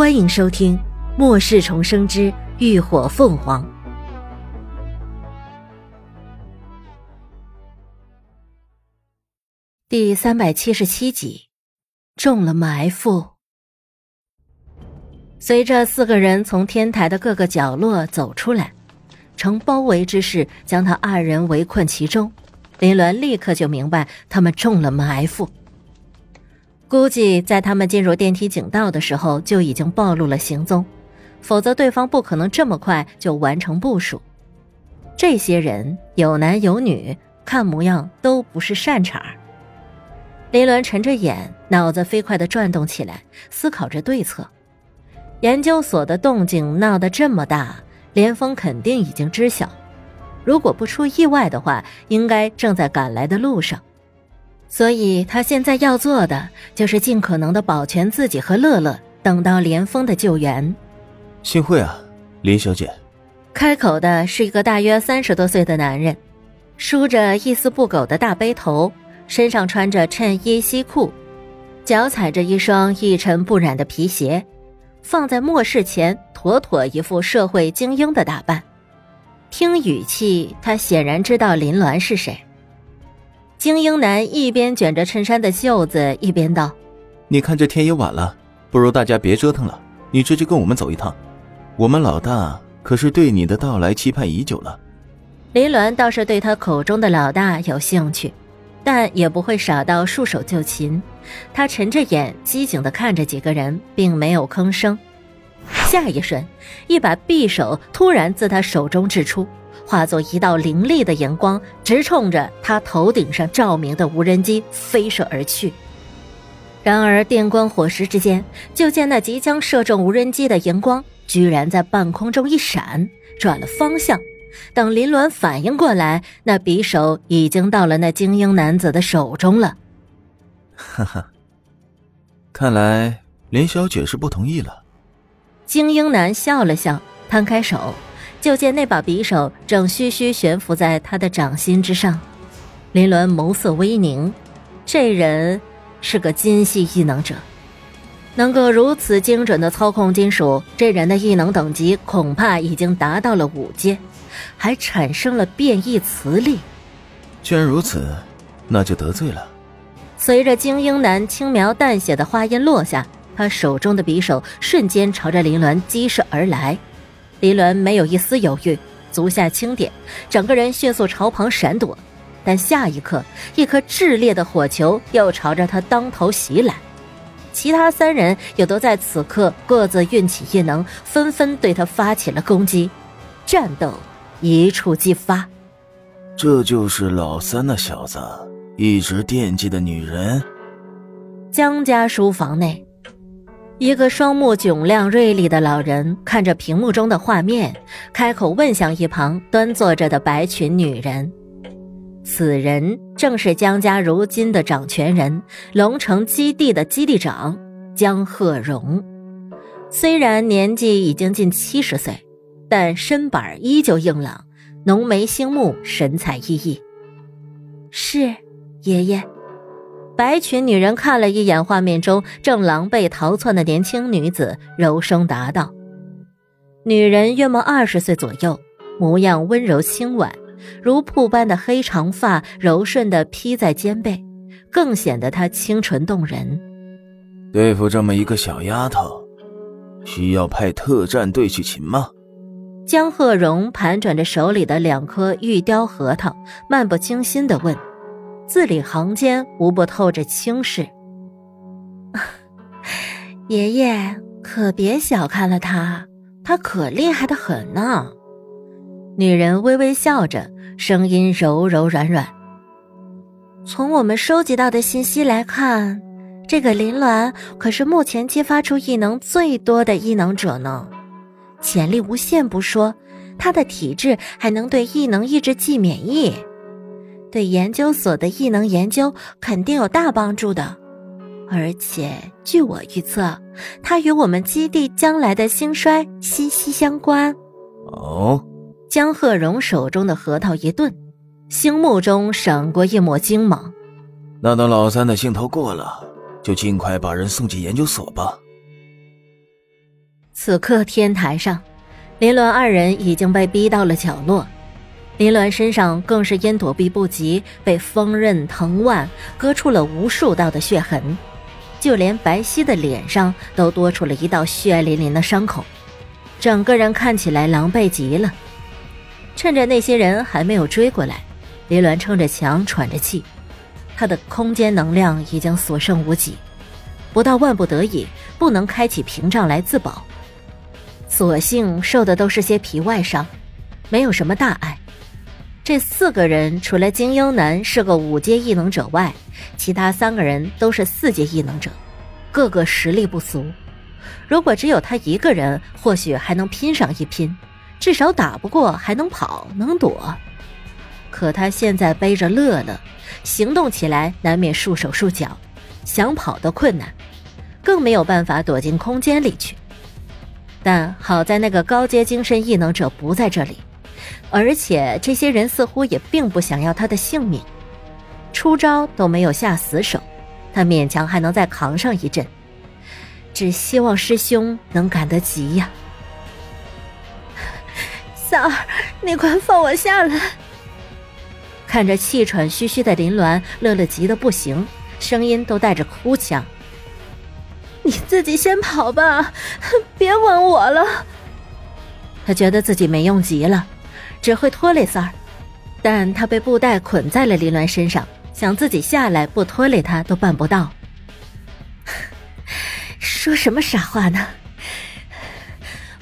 欢迎收听《末世重生之浴火凤凰》第三百七十七集，中了埋伏。随着四个人从天台的各个角落走出来，呈包围之势将他二人围困其中，林鸾立刻就明白他们中了埋伏。估计在他们进入电梯井道的时候就已经暴露了行踪，否则对方不可能这么快就完成部署。这些人有男有女，看模样都不是善茬儿。林鸾沉着眼，脑子飞快的转动起来，思考着对策。研究所的动静闹得这么大，连峰肯定已经知晓，如果不出意外的话，应该正在赶来的路上。所以他现在要做的就是尽可能的保全自己和乐乐，等到连峰的救援。幸会啊，林小姐。开口的是一个大约三十多岁的男人，梳着一丝不苟的大背头，身上穿着衬衣西裤，脚踩着一双一尘不染的皮鞋，放在末世前，妥妥一副社会精英的打扮。听语气，他显然知道林鸾是谁。精英男一边卷着衬衫的袖子，一边道：“你看这天也晚了，不如大家别折腾了，你直接跟我们走一趟。我们老大可是对你的到来期盼已久了。”林鸾倒是对他口中的老大有兴趣，但也不会傻到束手就擒。他沉着眼，机警地看着几个人，并没有吭声。下一瞬，一把匕首突然自他手中掷出。化作一道凌厉的荧光，直冲着他头顶上照明的无人机飞射而去。然而电光火石之间，就见那即将射中无人机的荧光，居然在半空中一闪，转了方向。等林鸾反应过来，那匕首已经到了那精英男子的手中了。哈哈，看来林小姐是不同意了。精英男笑了笑，摊开手。就见那把匕首正虚虚悬浮在他的掌心之上，林鸾眸色微凝，这人是个金系异能者，能够如此精准的操控金属，这人的异能等级恐怕已经达到了五阶，还产生了变异磁力。既然如此，那就得罪了。随着精英男轻描淡写的话音落下，他手中的匕首瞬间朝着林鸾击射而来。林伦没有一丝犹豫，足下轻点，整个人迅速朝旁闪躲。但下一刻，一颗炽烈的火球又朝着他当头袭来。其他三人也都在此刻各自运起异能，纷纷对他发起了攻击。战斗一触即发。这就是老三那小子一直惦记的女人。江家书房内。一个双目炯亮、锐利的老人看着屏幕中的画面，开口问向一旁端坐着的白裙女人：“此人正是江家如今的掌权人，龙城基地的基地长江鹤荣。虽然年纪已经近七十岁，但身板依旧硬朗，浓眉星目，神采奕奕。是，爷爷。”白裙女人看了一眼画面中正狼狈逃窜的年轻女子，柔声答道：“女人约莫二十岁左右，模样温柔轻婉，如瀑般的黑长发柔顺地披在肩背，更显得她清纯动人。对付这么一个小丫头，需要派特战队去擒吗？”江鹤荣盘转着手里的两颗玉雕核桃，漫不经心地问。字里行间无不透着轻视。爷爷可别小看了他，他可厉害的很呢。女人微微笑着，声音柔柔软软。从我们收集到的信息来看，这个林鸾可是目前激发出异能最多的异能者呢，潜力无限不说，他的体质还能对异能抑制剂免疫。对研究所的异能研究肯定有大帮助的，而且据我预测，它与我们基地将来的兴衰息息相关。哦，江鹤荣手中的核桃一顿，星目中闪过一抹惊芒。那等老三的兴头过了，就尽快把人送进研究所吧。此刻天台上，林鸾二人已经被逼到了角落，林鸾身上更是因躲避不及，被锋刃藤蔓割出了无数道的血痕，就连白皙的脸上都多出了一道血淋淋的伤口，整个人看起来狼狈极了。趁着那些人还没有追过来，林鸾撑着墙喘着气，他的空间能量已经所剩无几，不到万不得已不能开启屏障来自保。所幸受的都是些皮外伤，没有什么大碍。这四个人除了精英男是个五阶异能者外，其他三个人都是四阶异能者，个个实力不俗。如果只有他一个人，或许还能拼上一拼，至少打不过还能跑能躲。可他现在背着乐乐，行动起来难免束手束脚，想跑都困难，更没有办法躲进空间里去。但好在那个高阶精神异能者不在这里，而且这些人似乎也并不想要他的性命，出招都没有下死手，他勉强还能再扛上一阵。只希望师兄能赶得及呀！三儿，你快放我下来！看着气喘吁吁的林鸾，乐乐急得不行，声音都带着哭腔。你自己先跑吧，别管我了。他觉得自己没用极了，只会拖累三儿，但他被布袋捆在了林鸾身上，想自己下来不拖累他都办不到。说什么傻话呢？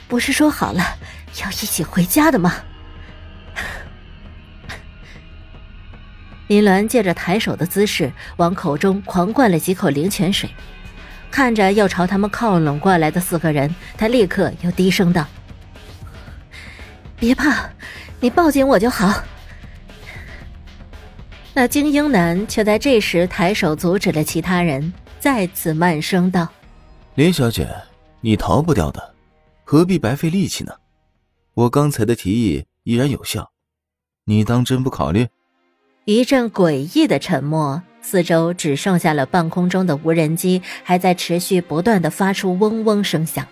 不是说好了要一起回家的吗？林鸾借着抬手的姿势，往口中狂灌了几口灵泉水。看着要朝他们靠拢过来的四个人，他立刻又低声道：“别怕，你抱紧我就好。”那精英男却在这时抬手阻止了其他人，再次慢声道：“林小姐，你逃不掉的，何必白费力气呢？我刚才的提议依然有效，你当真不考虑？”一阵诡异的沉默。四周只剩下了半空中的无人机，还在持续不断的发出嗡嗡声响。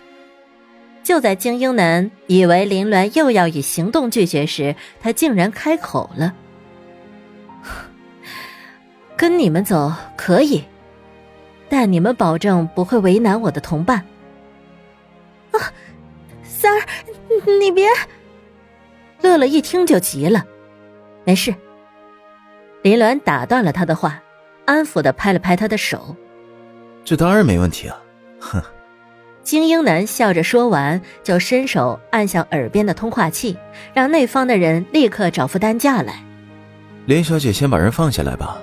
就在精英男以为林鸾又要以行动拒绝时，他竟然开口了：“ 跟你们走可以，但你们保证不会为难我的同伴。”啊，三儿，你别！乐乐一听就急了，没事。林鸾打断了他的话。安抚的拍了拍他的手，这当然没问题啊！哼。精英男笑着说完，就伸手按向耳边的通话器，让那方的人立刻找副担架来。林小姐，先把人放下来吧。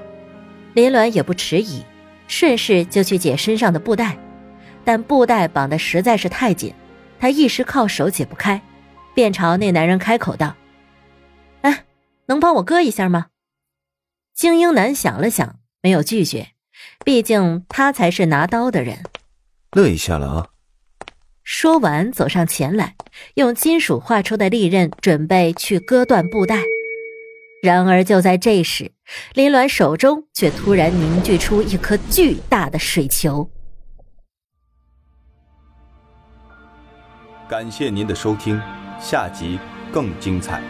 林鸾也不迟疑，顺势就去解身上的布袋，但布袋绑的实在是太紧，他一时靠手解不开，便朝那男人开口道：“哎，能帮我割一下吗？”精英男想了想。没有拒绝，毕竟他才是拿刀的人。乐一下了啊！说完，走上前来，用金属画出的利刃准备去割断布袋。然而就在这时，林鸾手中却突然凝聚出一颗巨大的水球。感谢您的收听，下集更精彩。